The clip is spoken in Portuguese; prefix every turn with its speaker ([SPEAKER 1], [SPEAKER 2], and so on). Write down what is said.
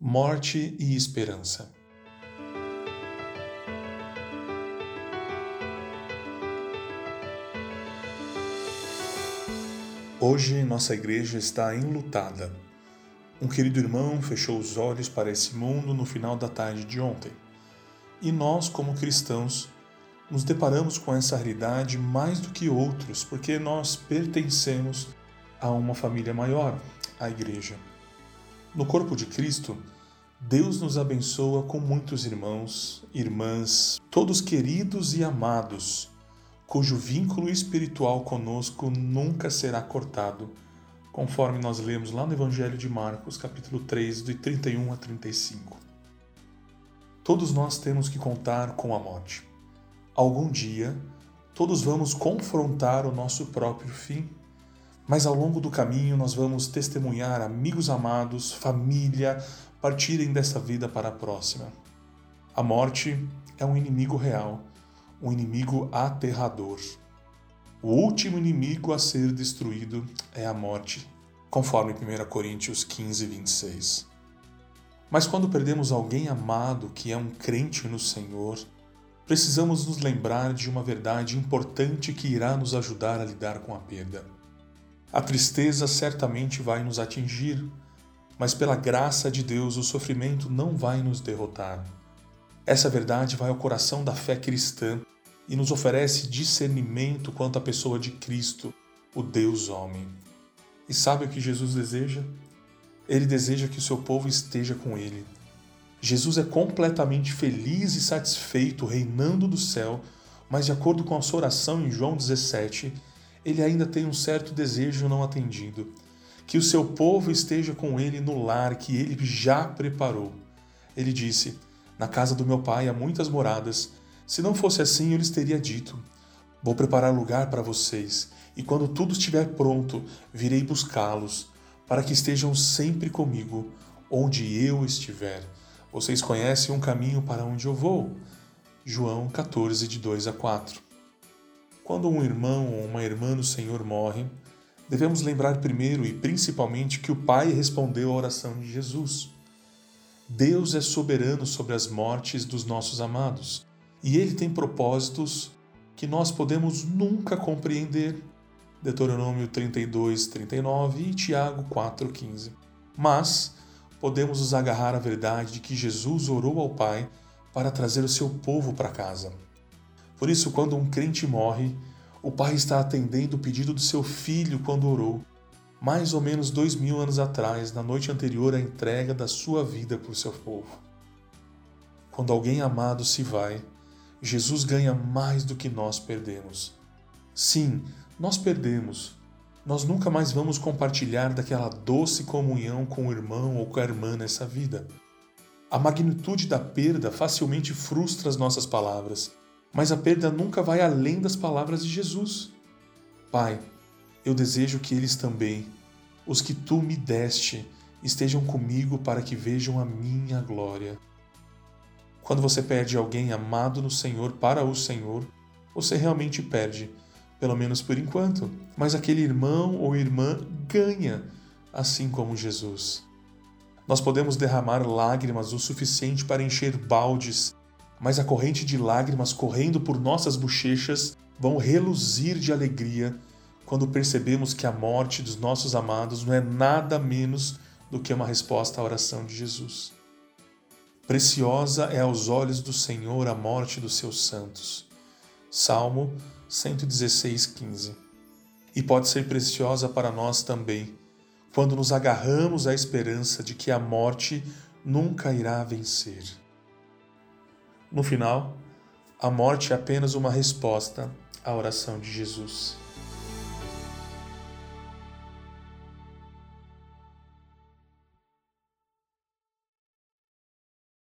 [SPEAKER 1] morte e esperança. Hoje nossa igreja está enlutada. Um querido irmão fechou os olhos para esse mundo no final da tarde de ontem. E nós, como cristãos, nos deparamos com essa realidade mais do que outros, porque nós pertencemos a uma família maior, a igreja. No corpo de Cristo, Deus nos abençoa com muitos irmãos, irmãs, todos queridos e amados cujo vínculo espiritual conosco nunca será cortado, conforme nós lemos lá no Evangelho de Marcos, capítulo 3, de 31 a 35. Todos nós temos que contar com a morte. Algum dia, todos vamos confrontar o nosso próprio fim, mas ao longo do caminho nós vamos testemunhar amigos amados, família, partirem dessa vida para a próxima. A morte é um inimigo real um inimigo aterrador. O último inimigo a ser destruído é a morte, conforme 1 Coríntios 15, 26. Mas quando perdemos alguém amado que é um crente no Senhor, precisamos nos lembrar de uma verdade importante que irá nos ajudar a lidar com a perda. A tristeza certamente vai nos atingir, mas pela graça de Deus o sofrimento não vai nos derrotar. Essa verdade vai ao coração da fé cristã e nos oferece discernimento quanto à pessoa de Cristo, o Deus homem. E sabe o que Jesus deseja? Ele deseja que o seu povo esteja com ele. Jesus é completamente feliz e satisfeito reinando do céu, mas de acordo com a sua oração em João 17, ele ainda tem um certo desejo não atendido, que o seu povo esteja com ele no lar que ele já preparou. Ele disse: Na casa do meu pai há muitas moradas, se não fosse assim, eu lhes teria dito: Vou preparar lugar para vocês, e quando tudo estiver pronto, virei buscá-los, para que estejam sempre comigo, onde eu estiver. Vocês conhecem um caminho para onde eu vou. João 14, de 2 a 4. Quando um irmão ou uma irmã no Senhor morre, devemos lembrar primeiro e principalmente que o Pai respondeu à oração de Jesus. Deus é soberano sobre as mortes dos nossos amados e ele tem propósitos que nós podemos nunca compreender. Deuteronômio 32, 39 e Tiago 4, 15. Mas podemos nos agarrar à verdade de que Jesus orou ao Pai para trazer o seu povo para casa. Por isso, quando um crente morre, o Pai está atendendo o pedido do seu filho quando orou, mais ou menos dois mil anos atrás, na noite anterior à entrega da sua vida por seu povo. Quando alguém amado se vai, Jesus ganha mais do que nós perdemos. Sim, nós perdemos. Nós nunca mais vamos compartilhar daquela doce comunhão com o irmão ou com a irmã nessa vida. A magnitude da perda facilmente frustra as nossas palavras, mas a perda nunca vai além das palavras de Jesus. Pai, eu desejo que eles também, os que tu me deste, estejam comigo para que vejam a minha glória. Quando você perde alguém amado no Senhor para o Senhor, você realmente perde, pelo menos por enquanto, mas aquele irmão ou irmã ganha, assim como Jesus. Nós podemos derramar lágrimas o suficiente para encher baldes, mas a corrente de lágrimas correndo por nossas bochechas vão reluzir de alegria quando percebemos que a morte dos nossos amados não é nada menos do que uma resposta à oração de Jesus. Preciosa é aos olhos do Senhor a morte dos seus santos. Salmo 116, 15. E pode ser preciosa para nós também, quando nos agarramos à esperança de que a morte nunca irá vencer. No final, a morte é apenas uma resposta à oração de Jesus.